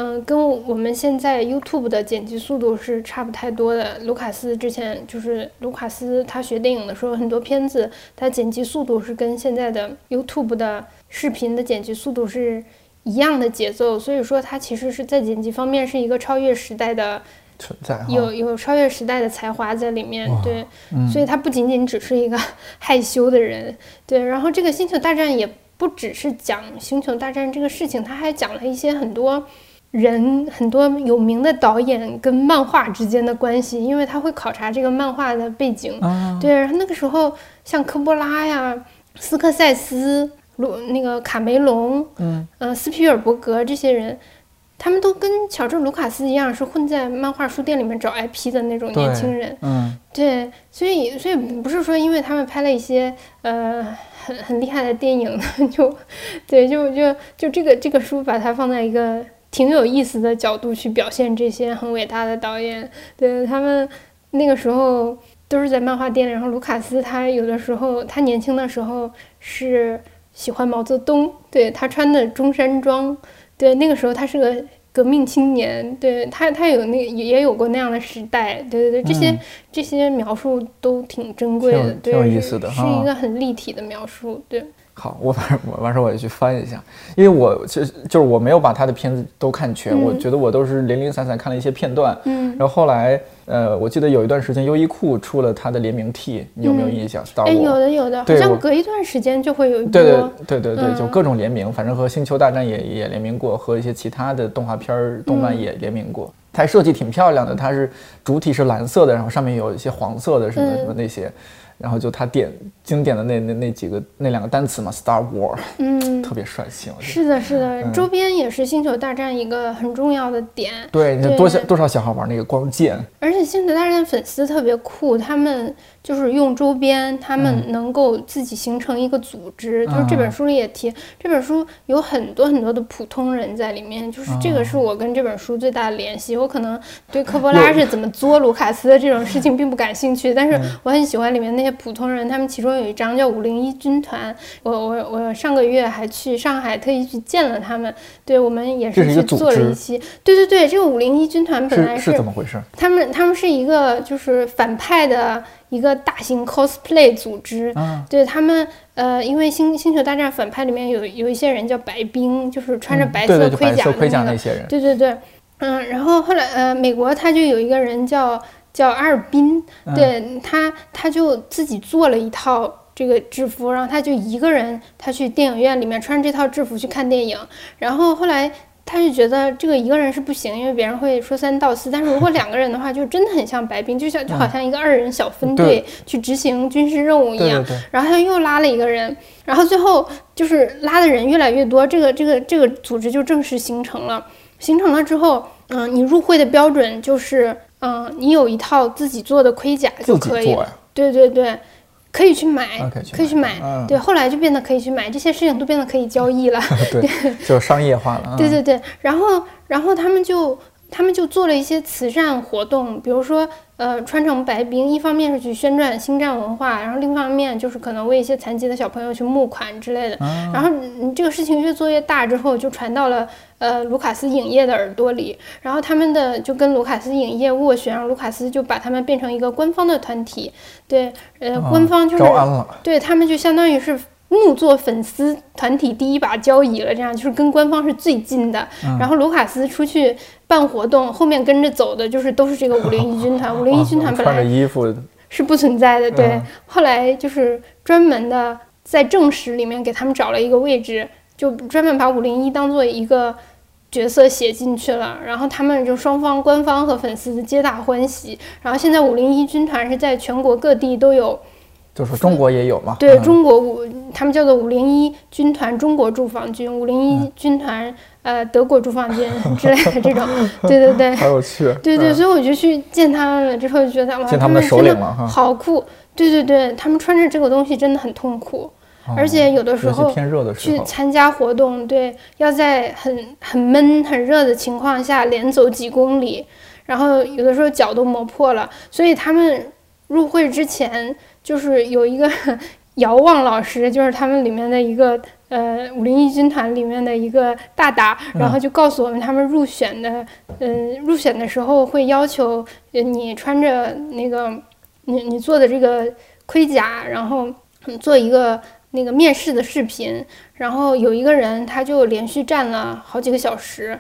嗯，跟我们现在 YouTube 的剪辑速度是差不太多的。卢卡斯之前就是卢卡斯，他学电影的时候，很多片子他剪辑速度是跟现在的 YouTube 的视频的剪辑速度是一样的节奏，所以说他其实是在剪辑方面是一个超越时代的，存在。有有超越时代的才华在里面。对，嗯所以他不仅仅只是一个害羞的人，对。然后这个星球大战也不只是讲星球大战这个事情，他还讲了一些很多。人很多有名的导演跟漫画之间的关系，因为他会考察这个漫画的背景，啊，对，然后那个时候像科波拉呀、斯科塞斯、鲁那个卡梅隆，嗯，呃，斯皮尔伯格这些人，他们都跟乔治·卢卡斯一样，是混在漫画书店里面找 IP 的那种年轻人。嗯，对，所以所以不是说因为他们拍了一些呃很很厉害的电影，就对就就就这个这个书把它放在一个挺有意思的角度去表现这些很伟大的导演，对他们那个时候都是在漫画店里，然后卢卡斯他有的时候他年轻的时候是喜欢毛泽东，对他穿的中山装，对那个时候他是个。革命青年，对他，他有那也也有过那样的时代，对对对，这些、嗯这些描述都挺珍贵的，挺有意思的是一个很立体的描述，对，好，我反正我完事儿我也去翻一下，因为我其实就是我没有把他的片子都看全，我嗯觉得我都是零零散散看了一些片段。嗯，然后后来，呃，我记得有一段时间优衣库出了它的联名 T，你有没有嗯印象哎，有。的有的，好像隔一段时间就会有一波，对对对对对，就嗯各种联名，反正和星球大战也也联名过，和一些其他的动画片儿、动漫嗯也联名过。它设计挺漂亮的，它是主体是蓝色的，然后上面有一些黄色的什么嗯什么那些，然后就他点经典的那那那几个那两个单词嘛，Star War，嗯，特别帅气。是的，是的，嗯。周边也是星球大战一个很重要的点，对，你看多少多少小孩玩那个光剑，而且星球大战粉丝特别酷，他们就是用周边，他们能够自己形成一个组织。就是这本书里也提，这本书有很多很多的普通人在里面，就是这个是我跟这本书最大的联系。我可能对科波拉是怎么作卢卡斯的这种事情并不感兴趣，但是我很喜欢里面那些些普通人，他们其中有一张叫五零一军团，我我我上个月还去上海特意去见了他们，对我们也是去做了一期，对对对，这个五零一军团本来是是怎么回事？他们他们是一个就是反派的一个大型 cosplay 组织，啊，对他们呃，因为星星球大战反派里面有有一些人叫白冰，就是穿着嗯白色盔甲的那个，那些人，对对对，嗯，然后后来呃，美国他就有一个人叫叫阿尔宾，嗯。对他他就自己做了一套。这个制服，然后他就一个人，他去电影院里面穿这套制服去看电影，然后后来他就觉得这个一个人是不行，因为别人会说三道四，但是如果两个人的话，就真的很像白冰，就像就好像一个二人小分队去执行军事任务一样。对对。对，然后他又拉了一个人，然后最后就是拉的人越来越多，这个这个这个组织就正式形成了。形成了之后，嗯、你入会的标准就是，嗯、你有一套自己做的盔甲就可以对对对，可以去买，啊可以去可以去买。嗯对，后来就变得可以去买，这些事情都变得可以交易了。对，就商业化了，嗯对对对，然后然后他们就他们就做了一些慈善活动，比如说呃穿成白冰，一方面是去宣传星战文化，然后另一方面就是可能为一些残疾的小朋友去募款之类的。啊。然后嗯这个事情越做越大之后，就传到了呃卢卡斯影业的耳朵里，然后他们的就跟卢卡斯影业斡旋，然后卢卡斯就把他们变成一个官方的团体，对，呃，啊官方就是对他们就相当于是木做粉丝团体第一把交椅了，这样就是跟官方是最近的。嗯然后卢卡斯出去办活动，后面跟着走的就是都是这个五零一军团。五零一军团本穿着来衣服，是不存在的，对，嗯后来就是专门的在正史里面给他们找了一个位置，就专门把五零一当做一个。角色写进去了，然后他们就双方官方和粉丝皆大欢喜。然后现在五零一军团是在全国各地都有就是中国也有嘛，对嗯。中国五，他们叫做五零一军团中国驻防军，五零嗯。一军团呃德国驻防军 之类的这种，对对对，好有趣，对对，嗯。所以我就去见他们了，之后就觉得哇，他们真的好酷，对对对，他们穿着这个东西真的很痛苦，而且有的时候天热的时去，参加活动，对，要在很很闷很热的情况下连走几公里，然后有的时候脚都磨破了，所以他们入会之前就是有一个 遥望老师，就是他们里面的一个呃五零一军团里面的一个大大，然后就告诉我们他们入选的，嗯、入选的时候会要求呃你穿着那个你你做的这个盔甲，然后嗯做一个那个面试的视频，然后有一个人他就连续站了好几个小时。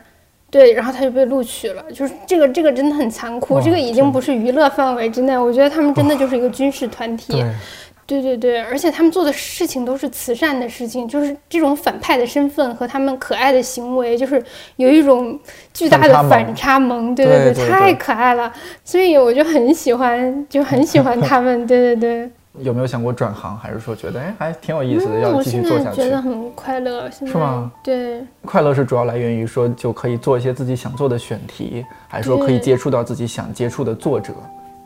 对，然后他就被录取了，就是这个，这个真的很残酷，这个已经不是娱乐范围之内，我觉得他们真的就是一个军事团体。对，对对对，而且他们做的事情都是慈善的事情，就是这种反派的身份和他们可爱的行为，就是有一种巨大的反差萌。对对对太可爱了，所以我就很喜欢，就很喜欢他们。对对对，有没有想过转行，还是说觉得哎还挺有意思的，嗯，要继续做下去？觉得很快乐。现在是吗？对，快乐是主要来源于说就可以做一些自己想做的选题，还是说可以接触到自己想接触的作者，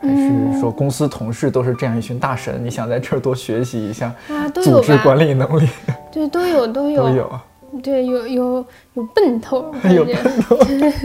还是说公司同事都是这样一群大神，你想在这儿多学习一下？组织管理能力对，都有都有，都有啊。对，有有有奔头，有奔头，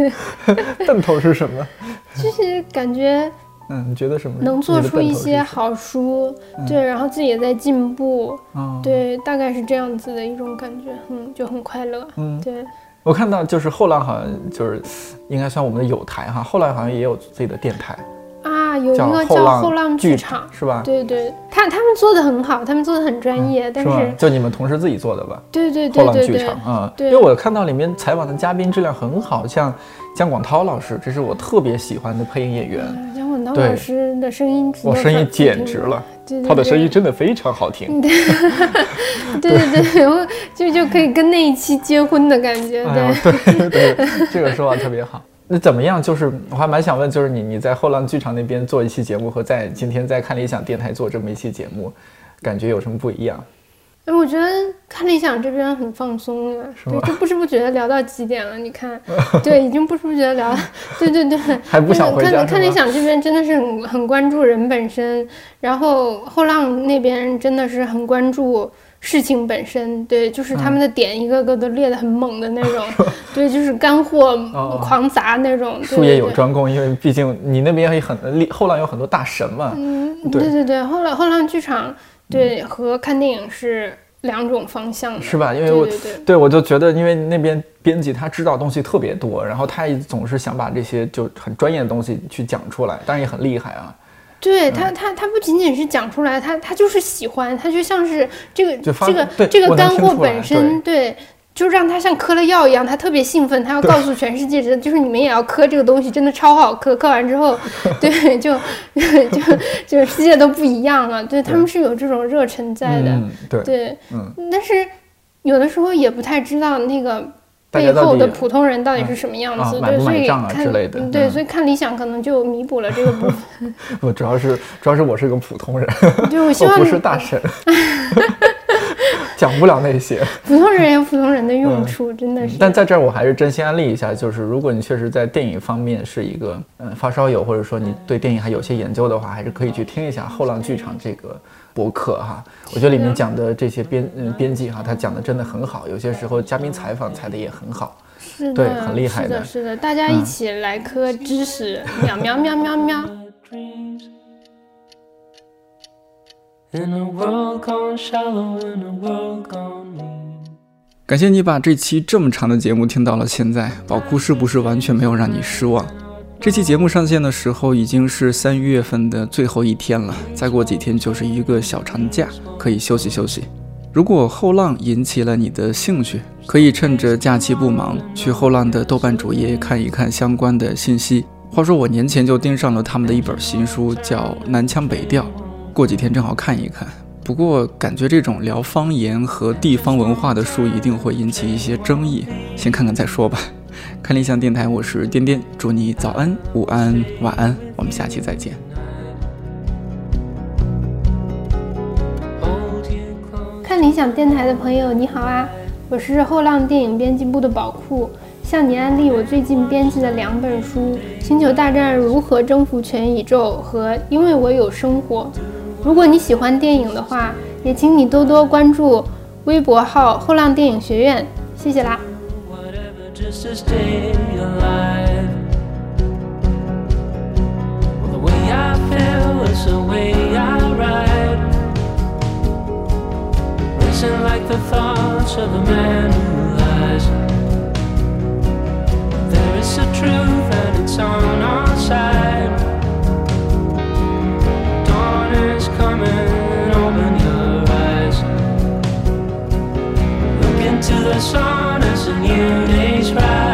奔头是什么？就是感觉嗯，你觉得什么？能做出一些好书，对，然后自己也在进步，嗯，对，大概是这样子的一种感觉，嗯，就很快乐，嗯对，我看到就是后浪好像就是应该算我们的有台哈，后浪好像也有自己的电台，啊，有一个叫后浪剧剧场，是吧？对对，他他们做的很好，他们做的很专业，但是？就你们同事自己做的吧？对对后浪对对对剧场，啊，对因为我看到里面采访的嘉宾质量很好，像姜广涛老师，这是我特别喜欢的配音演员，老师的声音我声音简直了，对对他的声音真的非常好听。对对对，然后就就可以跟那一期结婚的感觉，哎对对，这个说法特别好。那怎么样？就是我还蛮想问，就是你你在后浪剧场那边做一期节目，和在今天在看理想电台做这么一期节目，感觉有什么不一样？哎，我觉得看理想这边很放松了，对，就不知不觉聊到几点了？你看，对，已经不知不觉聊，对对对，还不想回家看看理想这边真的是很很关注人本身，然后后浪那边真的是很关注事情本身，对，就是他嗯们的点一个个都列的很猛的那种，对，就是干货哦狂砸那种，对术业有。专攻，因为毕竟你那边也很厉后浪有很多大神嘛。嗯，对对对对，后浪后浪剧场对和看电影是两种方向的，是吧？因为对我对我就觉得，因为那边编辑他知道东西特别多，然后他也总是想把这些就很专业的东西去讲出来，当然也很厉害啊。对他，他他不仅仅是讲出来，他他就是喜欢，他就像是这个这个这个干货本身，对，就让他像嗑了药一样，他特别兴奋，他要告诉全世界，这就是你们也要嗑这个东西，真的超好嗑，嗑完之后，对，就就就世界都不一样了，对他们是有这种热忱在的，嗯，对，对，嗯，但是有的时候也不太知道那个背后的普通人到底是什么样啊子，对，买不买所以看对，嗯所以看理想可能就弥补了这个部分。不主要是主要是我是个普通人，对，我希望我不是大神，讲不了那些。普通人有普通人的用处，真的是。但在这儿我还是真心安利一下，就是如果你确实在电影方面是一个嗯发烧友，或者说你对电影还有些研究的话，还是可以去听一下后浪剧场这个博客哈。我觉得里面讲的这些编嗯编辑哈，他讲的真的很好，有些时候嘉宾采访采的也很好。是的，对很厉害的是的，是的，大家一起来磕知识，喵喵喵喵喵。dreams. In a world gone shallow, in a world gone mean. 感谢你把这期这么长的节目听到了现在，宝库是不是完全没有让你失望？这期节目上线的时候已经是三月份的最后一天了，再过几天就是一个小长假，可以休息休息。如果后浪引起了你的兴趣，可以趁着假期不忙，去后浪的豆瓣主页看一看相关的信息。话说我年前就盯上了他们的一本新书，叫《南腔北调》，过几天正好看一看。不过感觉这种聊方言和地方文化的书一定会引起一些争议，先看看再说吧。看理想电台，我是颠颠，祝你早安、午安、晚安，我们下期再见。看理想电台的朋友，你好啊！我是后浪电影编辑部的宝库，向你安利我最近编辑的两本书《星球大战：如何征服全宇宙》和《因为我有生活》。如果你喜欢电影的话，也请你多多关注微博号“后浪电影学院”，谢谢啦！just to stay alive. Well, the way I feel is the way I ride. Racing like the thoughts of a man who lies. There is a truth and it's on our side. Dawn is coming, open your eyes. Look into the sun a new day's ride.